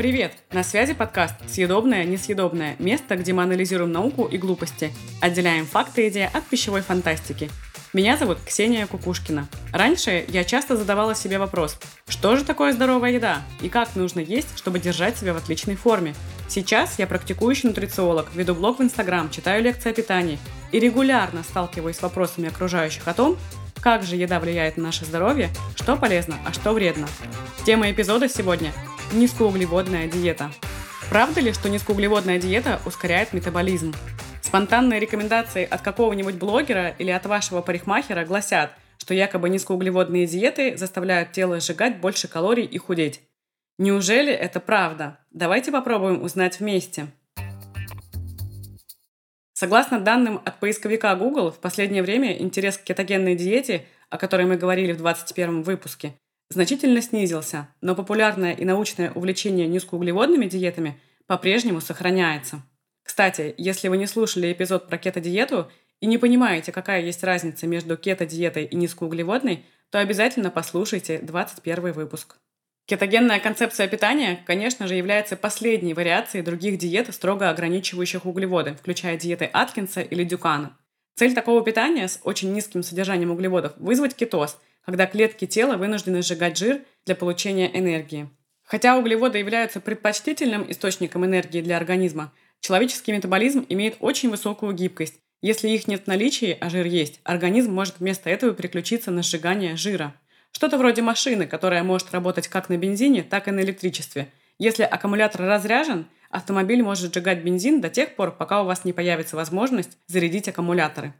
Привет! На связи подкаст «Съедобное, несъедобное» – место, где мы анализируем науку и глупости, отделяем факты и идеи от пищевой фантастики. Меня зовут Ксения Кукушкина. Раньше я часто задавала себе вопрос, что же такое здоровая еда и как нужно есть, чтобы держать себя в отличной форме. Сейчас я практикующий нутрициолог, веду блог в Инстаграм, читаю лекции о питании и регулярно сталкиваюсь с вопросами окружающих о том, как же еда влияет на наше здоровье, что полезно, а что вредно. Тема эпизода сегодня низкоуглеводная диета. Правда ли, что низкоуглеводная диета ускоряет метаболизм? Спонтанные рекомендации от какого-нибудь блогера или от вашего парикмахера гласят, что якобы низкоуглеводные диеты заставляют тело сжигать больше калорий и худеть. Неужели это правда? Давайте попробуем узнать вместе. Согласно данным от поисковика Google, в последнее время интерес к кетогенной диете, о которой мы говорили в 21 выпуске, значительно снизился, но популярное и научное увлечение низкоуглеводными диетами по-прежнему сохраняется. Кстати, если вы не слушали эпизод про кето-диету и не понимаете, какая есть разница между кето-диетой и низкоуглеводной, то обязательно послушайте 21 выпуск. Кетогенная концепция питания, конечно же, является последней вариацией других диет, строго ограничивающих углеводы, включая диеты Аткинса или Дюкана. Цель такого питания с очень низким содержанием углеводов – вызвать кетоз – когда клетки тела вынуждены сжигать жир для получения энергии. Хотя углеводы являются предпочтительным источником энергии для организма, человеческий метаболизм имеет очень высокую гибкость. Если их нет в наличии, а жир есть, организм может вместо этого переключиться на сжигание жира. Что-то вроде машины, которая может работать как на бензине, так и на электричестве. Если аккумулятор разряжен, автомобиль может сжигать бензин до тех пор, пока у вас не появится возможность зарядить аккумуляторы.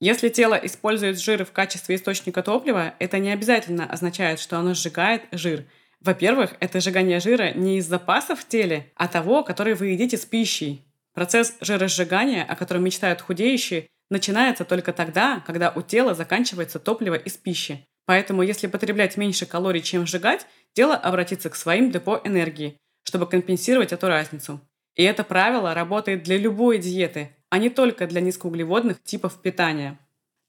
Если тело использует жир в качестве источника топлива, это не обязательно означает, что оно сжигает жир. Во-первых, это сжигание жира не из запасов в теле, а того, который вы едите с пищей. Процесс жиросжигания, о котором мечтают худеющие, начинается только тогда, когда у тела заканчивается топливо из пищи. Поэтому, если потреблять меньше калорий, чем сжигать, тело обратится к своим депо энергии, чтобы компенсировать эту разницу. И это правило работает для любой диеты, а не только для низкоуглеводных типов питания.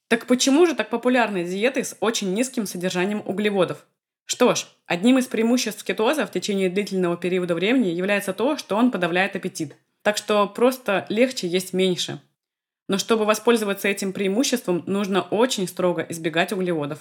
Так почему же так популярны диеты с очень низким содержанием углеводов? Что ж, одним из преимуществ кетоза в течение длительного периода времени является то, что он подавляет аппетит. Так что просто легче есть меньше. Но чтобы воспользоваться этим преимуществом, нужно очень строго избегать углеводов.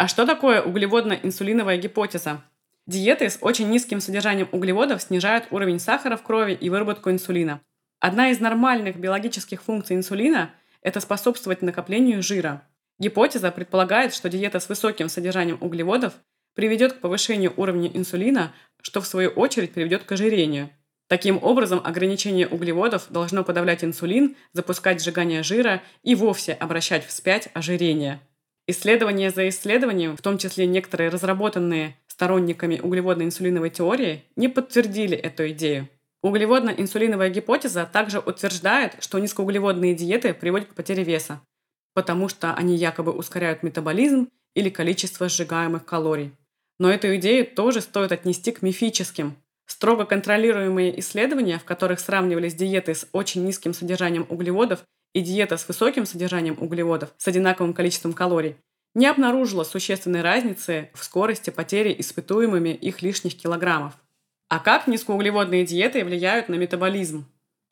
А что такое углеводно-инсулиновая гипотеза? Диеты с очень низким содержанием углеводов снижают уровень сахара в крови и выработку инсулина. Одна из нормальных биологических функций инсулина – это способствовать накоплению жира. Гипотеза предполагает, что диета с высоким содержанием углеводов приведет к повышению уровня инсулина, что в свою очередь приведет к ожирению. Таким образом, ограничение углеводов должно подавлять инсулин, запускать сжигание жира и вовсе обращать вспять ожирение. Исследования за исследованием, в том числе некоторые разработанные сторонниками углеводно-инсулиновой теории не подтвердили эту идею. Углеводно-инсулиновая гипотеза также утверждает, что низкоуглеводные диеты приводят к потере веса, потому что они якобы ускоряют метаболизм или количество сжигаемых калорий. Но эту идею тоже стоит отнести к мифическим. Строго контролируемые исследования, в которых сравнивались диеты с очень низким содержанием углеводов и диета с высоким содержанием углеводов с одинаковым количеством калорий, не обнаружила существенной разницы в скорости потери испытуемыми их лишних килограммов. А как низкоуглеводные диеты влияют на метаболизм?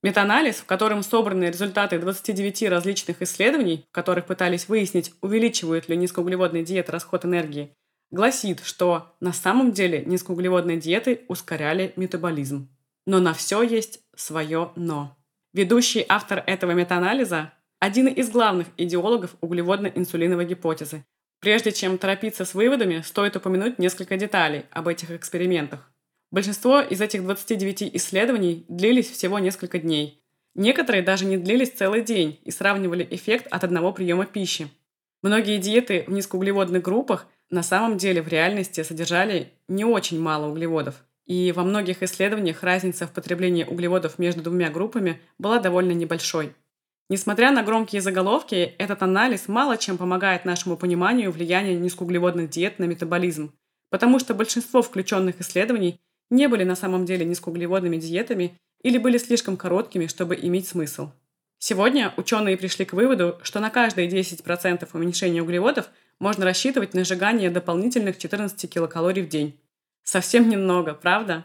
Метаанализ, в котором собраны результаты 29 различных исследований, в которых пытались выяснить, увеличивают ли низкоуглеводные диеты расход энергии, гласит, что на самом деле низкоуглеводные диеты ускоряли метаболизм. Но на все есть свое «но». Ведущий автор этого метаанализа один из главных идеологов углеводно-инсулиновой гипотезы. Прежде чем торопиться с выводами, стоит упомянуть несколько деталей об этих экспериментах. Большинство из этих 29 исследований длились всего несколько дней. Некоторые даже не длились целый день и сравнивали эффект от одного приема пищи. Многие диеты в низкоуглеводных группах на самом деле в реальности содержали не очень мало углеводов. И во многих исследованиях разница в потреблении углеводов между двумя группами была довольно небольшой. Несмотря на громкие заголовки, этот анализ мало чем помогает нашему пониманию влияния низкоуглеводных диет на метаболизм, потому что большинство включенных исследований не были на самом деле низкоуглеводными диетами или были слишком короткими, чтобы иметь смысл. Сегодня ученые пришли к выводу, что на каждые 10% уменьшения углеводов можно рассчитывать на сжигание дополнительных 14 килокалорий в день. Совсем немного, правда?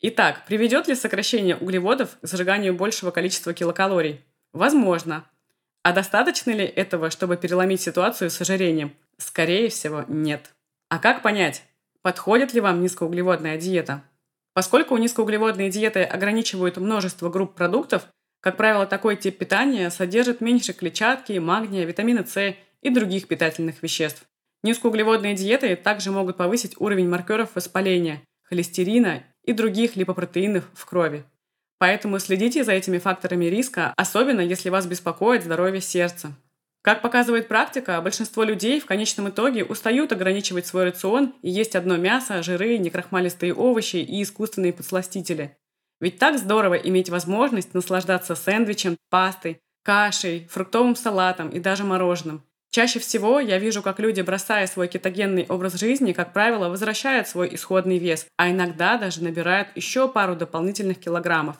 Итак, приведет ли сокращение углеводов к сжиганию большего количества килокалорий? Возможно. А достаточно ли этого, чтобы переломить ситуацию с ожирением? Скорее всего, нет. А как понять, подходит ли вам низкоуглеводная диета? Поскольку низкоуглеводные диеты ограничивают множество групп продуктов, как правило, такой тип питания содержит меньше клетчатки, магния, витамина С и других питательных веществ. Низкоуглеводные диеты также могут повысить уровень маркеров воспаления, холестерина и других липопротеинов в крови. Поэтому следите за этими факторами риска, особенно если вас беспокоит здоровье сердца. Как показывает практика, большинство людей в конечном итоге устают ограничивать свой рацион и есть одно мясо, жиры, некрахмалистые овощи и искусственные подсластители. Ведь так здорово иметь возможность наслаждаться сэндвичем, пастой, кашей, фруктовым салатом и даже мороженым. Чаще всего я вижу, как люди, бросая свой кетогенный образ жизни, как правило, возвращают свой исходный вес, а иногда даже набирают еще пару дополнительных килограммов.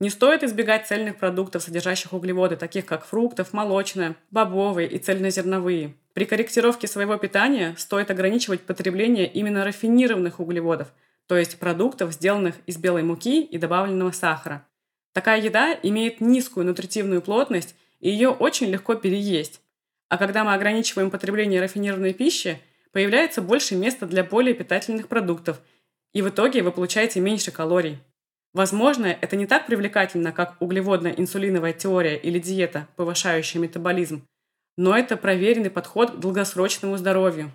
Не стоит избегать цельных продуктов, содержащих углеводы, таких как фруктов, молочное, бобовые и цельнозерновые. При корректировке своего питания стоит ограничивать потребление именно рафинированных углеводов, то есть продуктов, сделанных из белой муки и добавленного сахара. Такая еда имеет низкую нутритивную плотность, и ее очень легко переесть. А когда мы ограничиваем потребление рафинированной пищи, появляется больше места для более питательных продуктов, и в итоге вы получаете меньше калорий. Возможно, это не так привлекательно, как углеводно-инсулиновая теория или диета, повышающая метаболизм, но это проверенный подход к долгосрочному здоровью.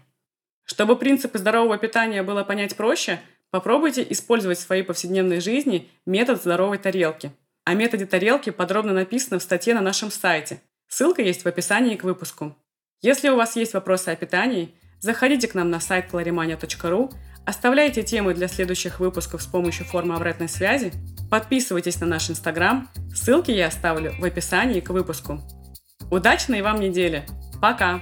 Чтобы принципы здорового питания было понять проще, попробуйте использовать в своей повседневной жизни метод здоровой тарелки. О методе тарелки подробно написано в статье на нашем сайте – Ссылка есть в описании к выпуску. Если у вас есть вопросы о питании, заходите к нам на сайт clarimania.ru, оставляйте темы для следующих выпусков с помощью формы обратной связи, подписывайтесь на наш инстаграм, ссылки я оставлю в описании к выпуску. Удачной вам недели! Пока!